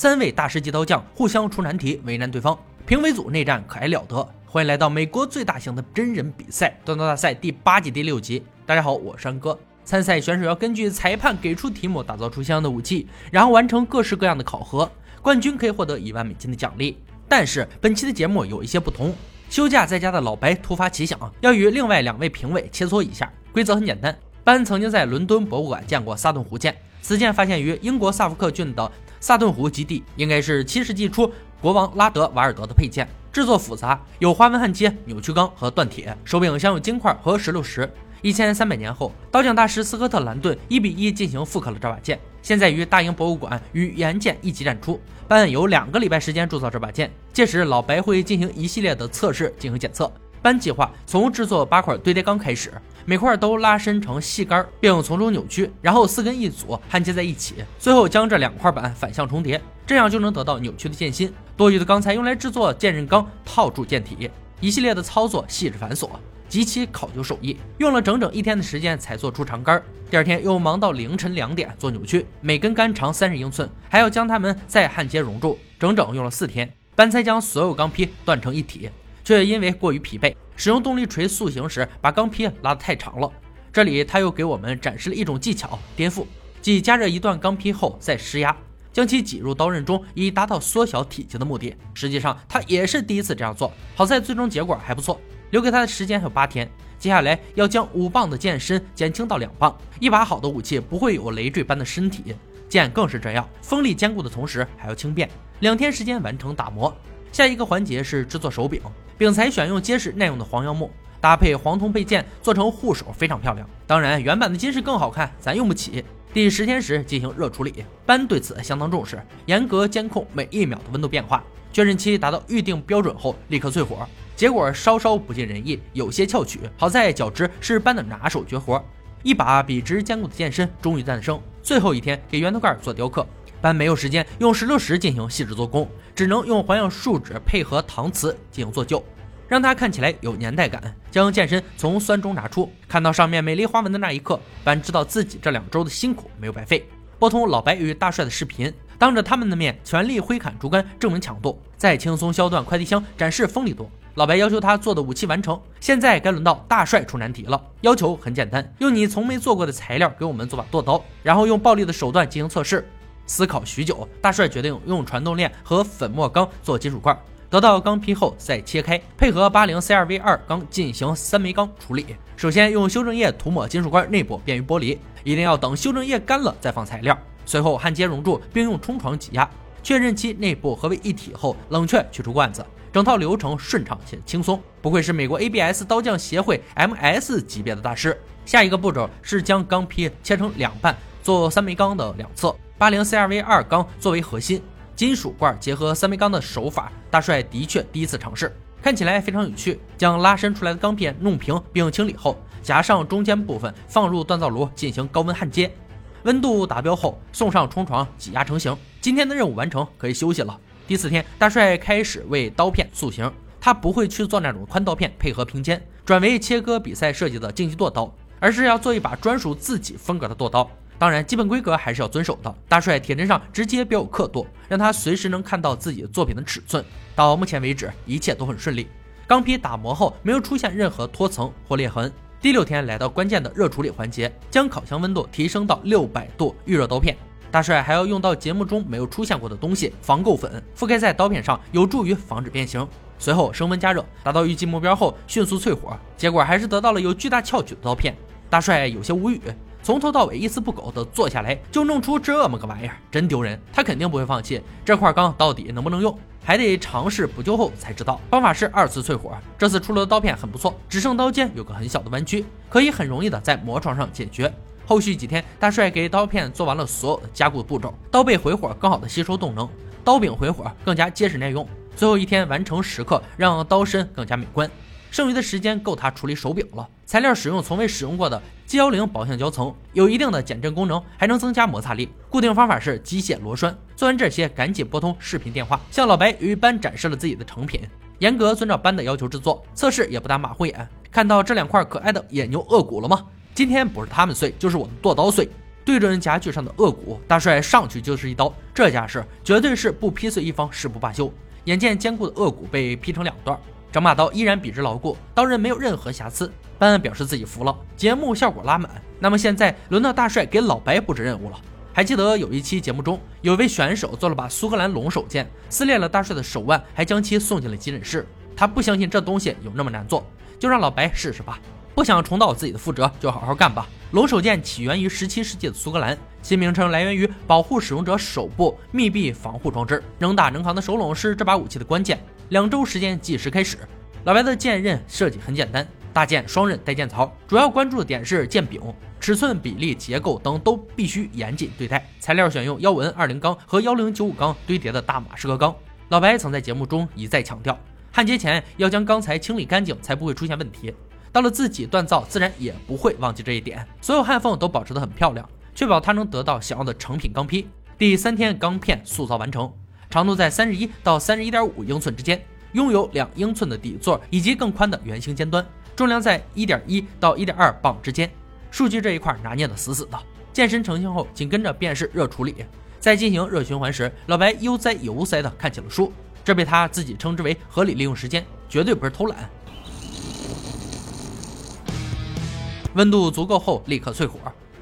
三位大师级刀匠互相出难题，为难对方。评委组内战可还了得！欢迎来到美国最大型的真人比赛——锻刀大赛第八季第六集。大家好，我是安哥。参赛选手要根据裁判给出题目，打造出相应的武器，然后完成各式各样的考核。冠军可以获得一万美金的奖励。但是本期的节目有一些不同。休假在家的老白突发奇想，要与另外两位评委切磋一下。规则很简单：班曾经在伦敦博物馆见过萨顿湖剑，此剑发现于英国萨福克郡的萨顿湖基地，应该是七世纪初国王拉德瓦尔德的佩剑。制作复杂，有花纹焊接、扭曲钢和锻铁，手柄镶有金块和石榴石。一千三百年后，刀匠大师斯科特兰顿一比一进行复刻了这把剑，现在于大英博物馆与原件一起展出。班有两个礼拜时间铸造这把剑，届时老白会进行一系列的测试进行检测。班计划从制作八块堆叠钢开始，每块都拉伸成细杆，并从中扭曲，然后四根一组焊接在一起，最后将这两块板反向重叠，这样就能得到扭曲的剑心。多余的钢材用来制作剑刃钢，套住剑体。一系列的操作细致繁琐。极其考究手艺，用了整整一天的时间才做出长杆。第二天又忙到凌晨两点做扭曲，每根杆长三十英寸，还要将它们再焊接熔铸，整整用了四天，班才将所有钢坯锻成一体。却因为过于疲惫，使用动力锤塑形时把钢坯拉得太长了。这里他又给我们展示了一种技巧——颠覆，即加热一段钢坯后再施压，将其挤入刀刃中，以达到缩小体积的目的。实际上他也是第一次这样做，好在最终结果还不错。留给他的时间还有八天，接下来要将五磅的剑身减轻到两磅。一把好的武器不会有累赘般的身体，剑更是这样，锋利坚固的同时还要轻便。两天时间完成打磨，下一个环节是制作手柄，柄材选用结实耐用的黄杨木，搭配黄铜配件做成护手，非常漂亮。当然，原版的金饰更好看，咱用不起。第十天时进行热处理，班对此相当重视，严格监控每一秒的温度变化，确认期达到预定标准后立刻淬火。结果稍稍不尽人意，有些翘曲。好在角质是班的拿手绝活，一把笔直坚固的剑身终于诞生。最后一天给圆头盖做雕刻，班没有时间用石榴石进行细致做工，只能用环氧树脂配合搪瓷进行做旧，让它看起来有年代感。将剑身从酸中拿出，看到上面美丽花纹的那一刻，班知道自己这两周的辛苦没有白费。拨通老白与大帅的视频，当着他们的面全力挥砍竹竿证明强度，再轻松削断快递箱展示锋利度。老白要求他做的武器完成，现在该轮到大帅出难题了。要求很简单，用你从没做过的材料给我们做把剁刀，然后用暴力的手段进行测试。思考许久，大帅决定用传动链和粉末钢做金属块，得到钢坯后再切开，配合八零 CRV 二钢进行三枚钢处理。首先用修正液涂抹金属块内部，便于剥离。一定要等修正液干了再放材料。随后焊接熔铸，并用冲床挤压，确认其内部合为一体后，冷却取出罐子。整套流程顺畅且轻松，不愧是美国 ABS 刀匠协会 MS 级别的大师。下一个步骤是将钢坯切成两半，做三枚钢的两侧，八零 CRV 二钢作为核心，金属罐结合三枚钢的手法，大帅的确第一次尝试，看起来非常有趣。将拉伸出来的钢片弄平并清理后，夹上中间部分，放入锻造炉进行高温焊接，温度达标后送上冲床挤压成型。今天的任务完成，可以休息了。第四天，大帅开始为刀片塑形。他不会去做那种宽刀片配合平肩，转为切割比赛设计的竞技剁刀，而是要做一把专属自己风格的剁刀。当然，基本规格还是要遵守的。大帅铁砧上直接标有刻度，让他随时能看到自己的作品的尺寸。到目前为止，一切都很顺利。钢坯打磨后，没有出现任何脱层或裂痕。第六天来到关键的热处理环节，将烤箱温度提升到六百度，预热刀片。大帅还要用到节目中没有出现过的东西——防垢粉，覆盖在刀片上，有助于防止变形。随后升温加热，达到预计目标后迅速淬火，结果还是得到了有巨大翘曲的刀片。大帅有些无语，从头到尾一丝不苟地做下来，就弄出这么个玩意儿，真丢人。他肯定不会放弃这块钢，到底能不能用，还得尝试补救后才知道。方法是二次淬火，这次出炉的刀片很不错，只剩刀尖有个很小的弯曲，可以很容易的在磨床上解决。后续几天，大帅给刀片做完了所有的加固步骤，刀背回火更好的吸收动能，刀柄回火更加结实耐用。最后一天完成时刻，让刀身更加美观。剩余的时间够他处理手柄了。材料使用从未使用过的 G 幺零保橡胶层，有一定的减震功能，还能增加摩擦力。固定方法是机械螺栓。做完这些，赶紧拨通视频电话，向老白与班展示了自己的成品，严格遵照班的要求制作，测试也不打马虎眼。看到这两块可爱的野牛颚骨了吗？今天不是他们碎，就是我们剁刀碎。对准夹具上的颚骨，大帅上去就是一刀，这架势绝对是不劈碎一方誓不罢休。眼见坚固的颚骨被劈成两段，整把刀依然笔直牢固，刀刃没有任何瑕疵。班恩表示自己服了，节目效果拉满。那么现在轮到大帅给老白布置任务了。还记得有一期节目中，有位选手做了把苏格兰龙首剑，撕裂了大帅的手腕，还将其送进了急诊室。他不相信这东西有那么难做，就让老白试试吧。不想重蹈自己的覆辙，就好好干吧。龙首剑起源于17世纪的苏格兰，其名称来源于保护使用者手部密闭防护装置。能打能扛的手拢是这把武器的关键。两周时间计时开始。老白的剑刃设计很简单，大剑双刃带剑槽，主要关注的点是剑柄、尺寸、比例、结构等都必须严谨对待。材料选用幺五 N 二零钢和幺零九五钢堆叠的大马士革钢。老白曾在节目中一再强调。焊接前要将钢材清理干净，才不会出现问题。到了自己锻造，自然也不会忘记这一点。所有焊缝都保持得很漂亮，确保它能得到想要的成品钢坯。第三天，钢片塑造完成，长度在三十一到三十一点五英寸之间，拥有两英寸的底座以及更宽的圆形尖端，重量在一点一到一点二磅之间。数据这一块拿捏的死死的。健身成型后，紧跟着便是热处理。在进行热循环时，老白悠哉悠哉的看起了书。这被他自己称之为合理利用时间，绝对不是偷懒。温度足够后，立刻淬火，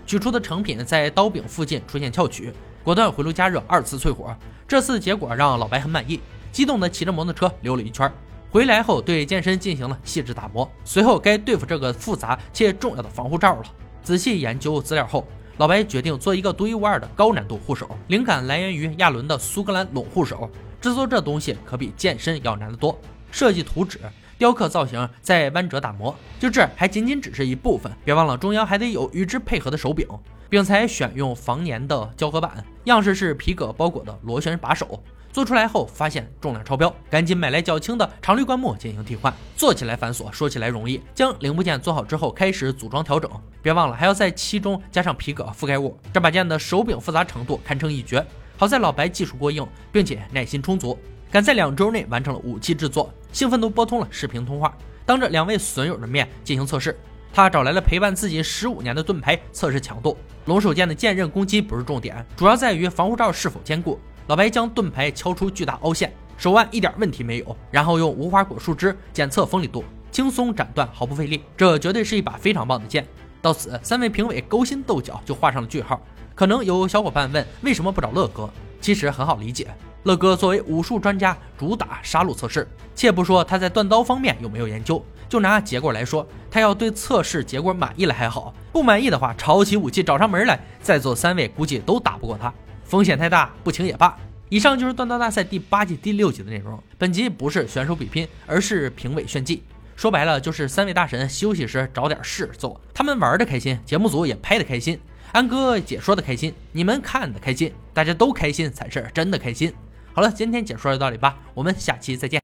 取出的成品在刀柄附近出现翘曲，果断回炉加热，二次淬火。这次结果让老白很满意，激动地骑着摩托车溜了一圈。回来后对剑身进行了细致打磨，随后该对付这个复杂且重要的防护罩了。仔细研究资料后，老白决定做一个独一无二的高难度护手，灵感来源于亚伦的苏格兰龙护手。制作这东西可比健身要难得多。设计图纸、雕刻造型，再弯折打磨，就这还仅仅只是一部分。别忘了，中央还得有与之配合的手柄。并才选用防粘的胶合板，样式是皮革包裹的螺旋把手。做出来后发现重量超标，赶紧买来较轻的长绿灌木进行替换。做起来繁琐，说起来容易。将零部件做好之后，开始组装调整。别忘了还要在其中加上皮革覆盖物。这把剑的手柄复杂程度堪称一绝。好在老白技术过硬，并且耐心充足，赶在两周内完成了武器制作，兴奋都拨通了视频通话，当着两位损友的面进行测试。他找来了陪伴自己十五年的盾牌测试强度。龙首剑的剑刃攻击不是重点，主要在于防护罩是否坚固。老白将盾牌敲出巨大凹陷，手腕一点问题没有，然后用无花果树枝检测锋利度，轻松斩断，毫不费力。这绝对是一把非常棒的剑。到此，三位评委勾心斗角就画上了句号。可能有小伙伴问，为什么不找乐哥？其实很好理解，乐哥作为武术专家，主打杀戮测试。且不说他在断刀方面有没有研究，就拿结果来说，他要对测试结果满意了还好，不满意的话，抄起武器找上门来，在座三位估计都打不过他，风险太大，不请也罢。以上就是断刀大赛第八季第六集的内容。本集不是选手比拼，而是评委炫技。说白了，就是三位大神休息时找点事做，他们玩的开心，节目组也拍的开心。安哥解说的开心，你们看的开心，大家都开心才是真的开心。好了，今天解说就到这里吧，我们下期再见。